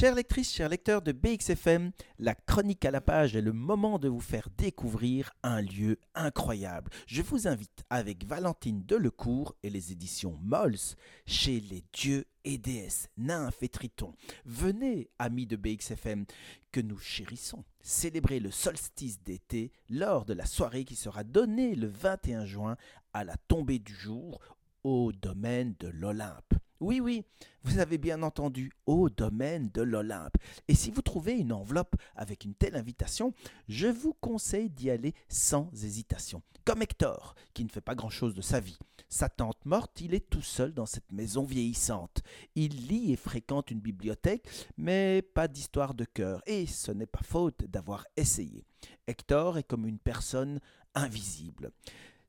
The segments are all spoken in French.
Chères lectrices, chers lecteurs de BXFM, la chronique à la page est le moment de vous faire découvrir un lieu incroyable. Je vous invite avec Valentine Delecourt et les éditions Molls chez les dieux et déesses, nymphes et tritons. Venez, amis de BXFM, que nous chérissons, célébrer le solstice d'été lors de la soirée qui sera donnée le 21 juin à la tombée du jour au domaine de l'Olympe. Oui, oui, vous avez bien entendu, au domaine de l'Olympe. Et si vous trouvez une enveloppe avec une telle invitation, je vous conseille d'y aller sans hésitation. Comme Hector, qui ne fait pas grand-chose de sa vie. Sa tante morte, il est tout seul dans cette maison vieillissante. Il lit et fréquente une bibliothèque, mais pas d'histoire de cœur, et ce n'est pas faute d'avoir essayé. Hector est comme une personne invisible.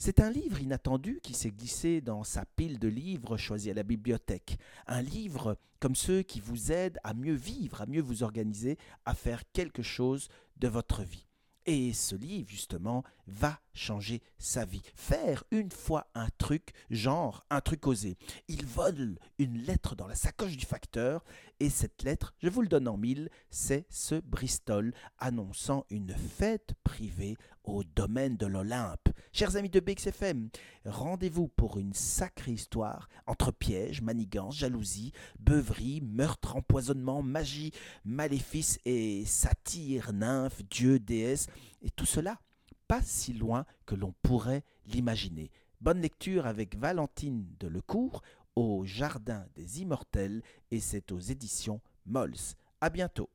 C'est un livre inattendu qui s'est glissé dans sa pile de livres choisis à la bibliothèque. Un livre comme ceux qui vous aident à mieux vivre, à mieux vous organiser, à faire quelque chose de votre vie. Et ce livre, justement, va changer sa vie. Faire une fois un truc, genre un truc osé. Il vole une lettre dans la sacoche du facteur, et cette lettre, je vous le donne en mille, c'est ce Bristol annonçant une fête privée au domaine de l'Olympe. Chers amis de BXFM, rendez-vous pour une sacrée histoire entre pièges, manigances, jalousie, beuverie, meurtre, empoisonnement, magie, maléfice et satire, nymphe, dieu, déesse, et tout cela pas si loin que l'on pourrait l'imaginer. Bonne lecture avec Valentine de Lecourt au Jardin des Immortels et c'est aux éditions Molls. À bientôt.